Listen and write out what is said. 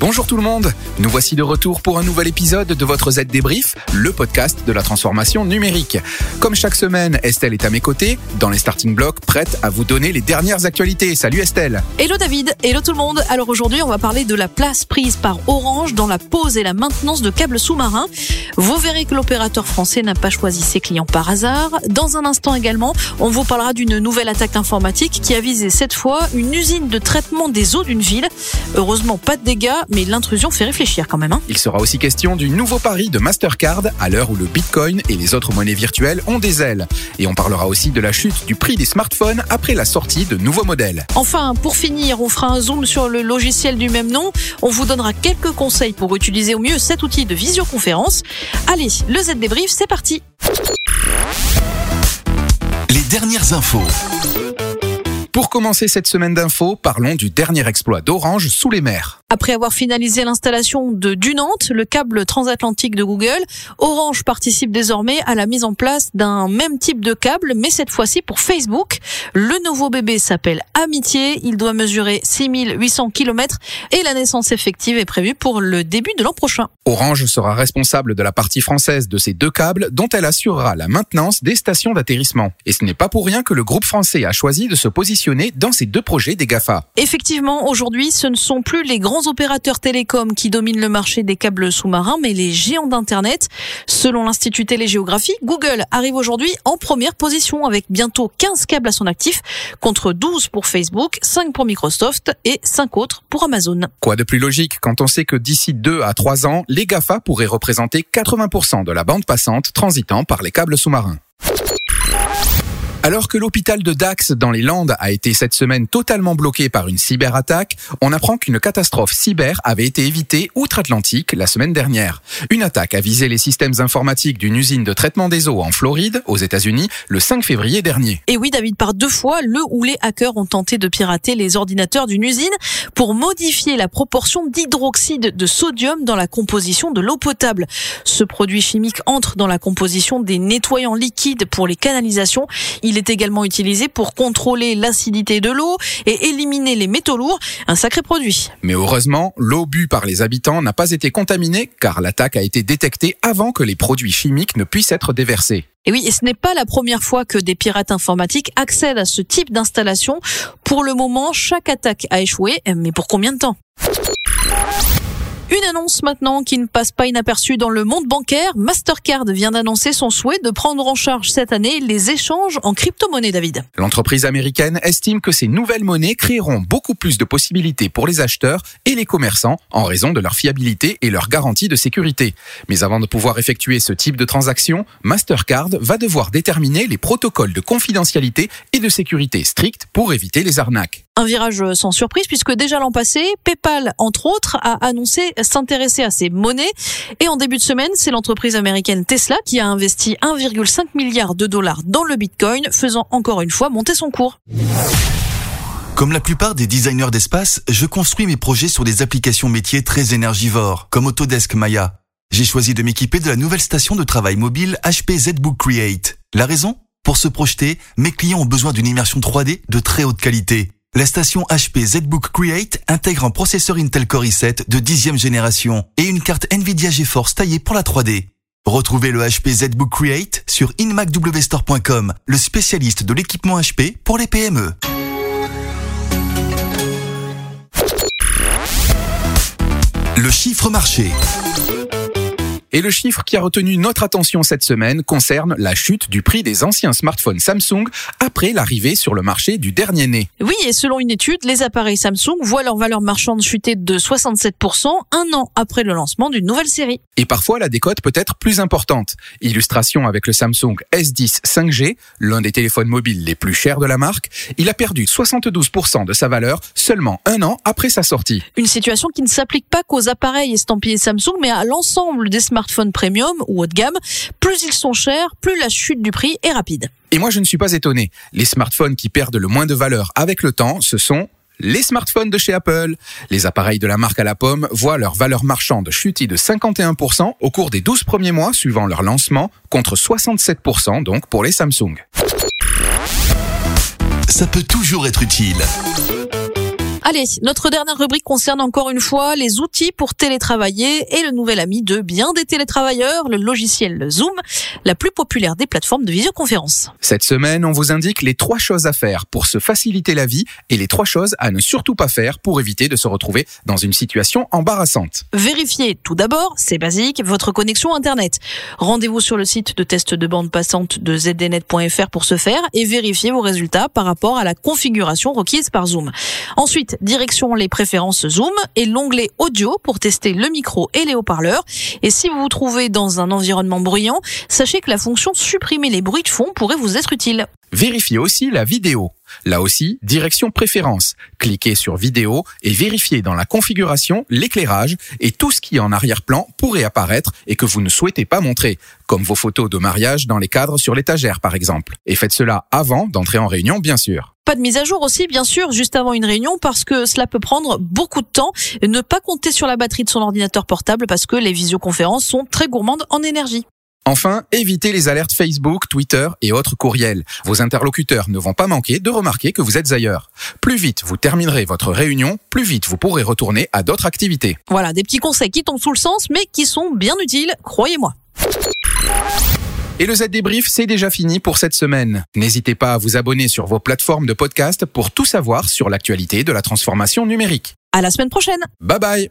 Bonjour tout le monde, nous voici de retour pour un nouvel épisode de votre Z Débrief, le podcast de la transformation numérique. Comme chaque semaine, Estelle est à mes côtés, dans les starting blocks, prête à vous donner les dernières actualités. Salut Estelle Hello David, hello tout le monde. Alors aujourd'hui, on va parler de la place prise par Orange dans la pose et la maintenance de câbles sous-marins. Vous verrez que l'opérateur français n'a pas choisi ses clients par hasard. Dans un instant également, on vous parlera d'une nouvelle attaque informatique qui a visé cette fois une usine de traitement des eaux d'une ville. Heureusement, pas de dégâts, mais l'intrusion fait réfléchir quand même. Hein. Il sera aussi question du nouveau pari de Mastercard à l'heure où le Bitcoin et les autres monnaies virtuelles ont des ailes. Et on parlera aussi de la chute du prix des smartphones après la sortie de nouveaux modèles. Enfin, pour finir, on fera un zoom sur le logiciel du même nom. On vous donnera quelques conseils pour utiliser au mieux cet outil de visioconférence. Allez, le Z débrief, c'est parti. Les dernières infos. Pour commencer cette semaine d'infos, parlons du dernier exploit d'Orange sous les mers. Après avoir finalisé l'installation de Dunant, le câble transatlantique de Google, Orange participe désormais à la mise en place d'un même type de câble, mais cette fois-ci pour Facebook. Le nouveau bébé s'appelle Amitié, il doit mesurer 6800 km et la naissance effective est prévue pour le début de l'an prochain. Orange sera responsable de la partie française de ces deux câbles dont elle assurera la maintenance des stations d'atterrissement. Et ce n'est pas pour rien que le groupe français a choisi de se positionner dans ces deux projets des GAFA. Effectivement, aujourd'hui, ce ne sont plus les grands opérateurs télécoms qui dominent le marché des câbles sous-marins, mais les géants d'Internet. Selon l'Institut Télégéographie, Google arrive aujourd'hui en première position avec bientôt 15 câbles à son actif, contre 12 pour Facebook, 5 pour Microsoft et 5 autres pour Amazon. Quoi de plus logique quand on sait que d'ici 2 à 3 ans, les GAFA pourraient représenter 80% de la bande passante transitant par les câbles sous-marins? Alors que l'hôpital de Dax dans les Landes a été cette semaine totalement bloqué par une cyberattaque, on apprend qu'une catastrophe cyber avait été évitée outre-Atlantique la semaine dernière. Une attaque a visé les systèmes informatiques d'une usine de traitement des eaux en Floride, aux États-Unis, le 5 février dernier. Et oui, David, par deux fois, le ou les hackers ont tenté de pirater les ordinateurs d'une usine pour modifier la proportion d'hydroxyde de sodium dans la composition de l'eau potable. Ce produit chimique entre dans la composition des nettoyants liquides pour les canalisations. Est également utilisé pour contrôler l'acidité de l'eau et éliminer les métaux lourds, un sacré produit. Mais heureusement, l'eau bue par les habitants n'a pas été contaminée car l'attaque a été détectée avant que les produits chimiques ne puissent être déversés. Et oui, et ce n'est pas la première fois que des pirates informatiques accèdent à ce type d'installation. Pour le moment, chaque attaque a échoué, mais pour combien de temps? Une annonce maintenant qui ne passe pas inaperçue dans le monde bancaire. Mastercard vient d'annoncer son souhait de prendre en charge cette année les échanges en crypto-monnaie, David. L'entreprise américaine estime que ces nouvelles monnaies créeront beaucoup plus de possibilités pour les acheteurs et les commerçants en raison de leur fiabilité et leur garantie de sécurité. Mais avant de pouvoir effectuer ce type de transaction, Mastercard va devoir déterminer les protocoles de confidentialité et de sécurité stricts pour éviter les arnaques. Un virage sans surprise puisque déjà l'an passé, PayPal, entre autres, a annoncé s'intéresser à ces monnaies. Et en début de semaine, c'est l'entreprise américaine Tesla qui a investi 1,5 milliard de dollars dans le Bitcoin, faisant encore une fois monter son cours. Comme la plupart des designers d'espace, je construis mes projets sur des applications métiers très énergivores, comme Autodesk Maya. J'ai choisi de m'équiper de la nouvelle station de travail mobile HP ZBook Create. La raison? Pour se projeter, mes clients ont besoin d'une immersion 3D de très haute qualité. La station HP ZBook Create intègre un processeur Intel Core i7 de dixième génération et une carte Nvidia GeForce taillée pour la 3D. Retrouvez le HP ZBook Create sur inmacwstore.com, le spécialiste de l'équipement HP pour les PME. Le chiffre marché. Et le chiffre qui a retenu notre attention cette semaine concerne la chute du prix des anciens smartphones Samsung après l'arrivée sur le marché du dernier né. Oui, et selon une étude, les appareils Samsung voient leur valeur marchande chuter de 67% un an après le lancement d'une nouvelle série. Et parfois, la décote peut être plus importante. Illustration avec le Samsung S10 5G, l'un des téléphones mobiles les plus chers de la marque, il a perdu 72% de sa valeur seulement un an après sa sortie. Une situation qui ne s'applique pas qu'aux appareils estampillés Samsung, mais à l'ensemble des smartphones smartphones premium ou haut de gamme, plus ils sont chers, plus la chute du prix est rapide. Et moi, je ne suis pas étonné. Les smartphones qui perdent le moins de valeur avec le temps, ce sont les smartphones de chez Apple. Les appareils de la marque à la pomme voient leur valeur marchande chuter de 51% au cours des 12 premiers mois suivant leur lancement, contre 67% donc pour les Samsung. Ça peut toujours être utile. Allez, notre dernière rubrique concerne encore une fois les outils pour télétravailler et le nouvel ami de bien des télétravailleurs, le logiciel Zoom, la plus populaire des plateformes de visioconférence. Cette semaine, on vous indique les trois choses à faire pour se faciliter la vie et les trois choses à ne surtout pas faire pour éviter de se retrouver dans une situation embarrassante. Vérifiez tout d'abord, c'est basique, votre connexion Internet. Rendez-vous sur le site de test de bande passante de zdnet.fr pour ce faire et vérifiez vos résultats par rapport à la configuration requise par Zoom. Ensuite, direction les préférences Zoom et l'onglet audio pour tester le micro et les haut-parleurs. Et si vous vous trouvez dans un environnement bruyant, sachez que la fonction supprimer les bruits de fond pourrait vous être utile. Vérifiez aussi la vidéo. Là aussi, direction préférence. Cliquez sur vidéo et vérifiez dans la configuration l'éclairage et tout ce qui en arrière-plan pourrait apparaître et que vous ne souhaitez pas montrer, comme vos photos de mariage dans les cadres sur l'étagère par exemple. Et faites cela avant d'entrer en réunion bien sûr. Pas de mise à jour aussi, bien sûr, juste avant une réunion, parce que cela peut prendre beaucoup de temps. Ne pas compter sur la batterie de son ordinateur portable parce que les visioconférences sont très gourmandes en énergie. Enfin, évitez les alertes Facebook, Twitter et autres courriels. Vos interlocuteurs ne vont pas manquer de remarquer que vous êtes ailleurs. Plus vite vous terminerez votre réunion, plus vite vous pourrez retourner à d'autres activités. Voilà, des petits conseils qui tombent sous le sens, mais qui sont bien utiles, croyez-moi. Et le Z débrief, c'est déjà fini pour cette semaine. N'hésitez pas à vous abonner sur vos plateformes de podcast pour tout savoir sur l'actualité de la transformation numérique. À la semaine prochaine. Bye bye.